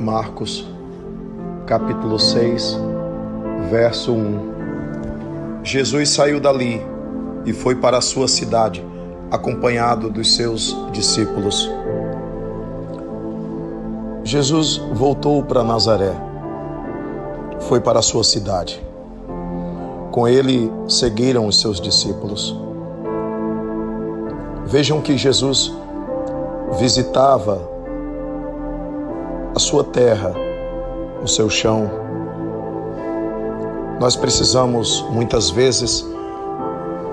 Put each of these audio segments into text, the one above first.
Marcos, capítulo 6, verso 1. Jesus saiu dali e foi para a sua cidade, acompanhado dos seus discípulos. Jesus voltou para Nazaré, foi para a sua cidade. Com ele seguiram os seus discípulos. Vejam que Jesus visitava sua terra, o seu chão. Nós precisamos muitas vezes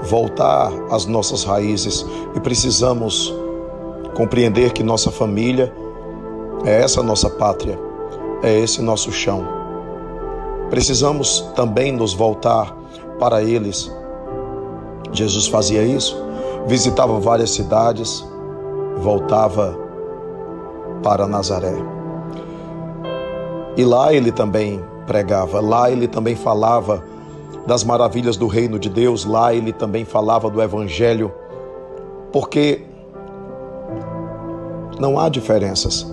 voltar às nossas raízes e precisamos compreender que nossa família é essa nossa pátria, é esse nosso chão. Precisamos também nos voltar para eles. Jesus fazia isso, visitava várias cidades, voltava para Nazaré. E lá ele também pregava, lá ele também falava das maravilhas do reino de Deus, lá ele também falava do evangelho, porque não há diferenças.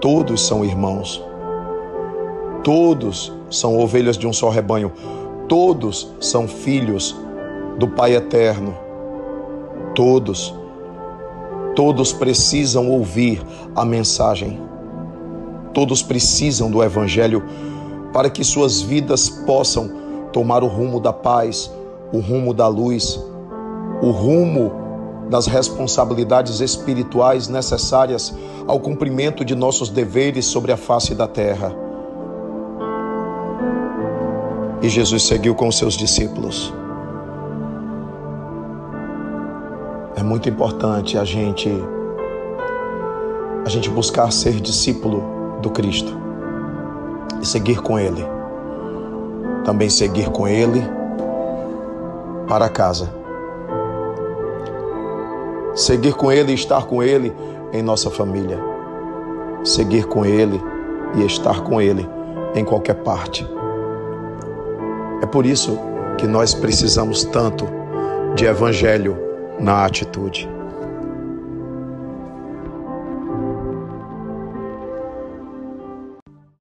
Todos são irmãos. Todos são ovelhas de um só rebanho, todos são filhos do Pai eterno. Todos, todos precisam ouvir a mensagem. Todos precisam do Evangelho para que suas vidas possam tomar o rumo da paz, o rumo da luz, o rumo das responsabilidades espirituais necessárias ao cumprimento de nossos deveres sobre a face da terra. E Jesus seguiu com seus discípulos. É muito importante a gente a gente buscar ser discípulo do Cristo e seguir com ele. Também seguir com ele para casa. Seguir com ele e estar com ele em nossa família. Seguir com ele e estar com ele em qualquer parte. É por isso que nós precisamos tanto de evangelho na atitude.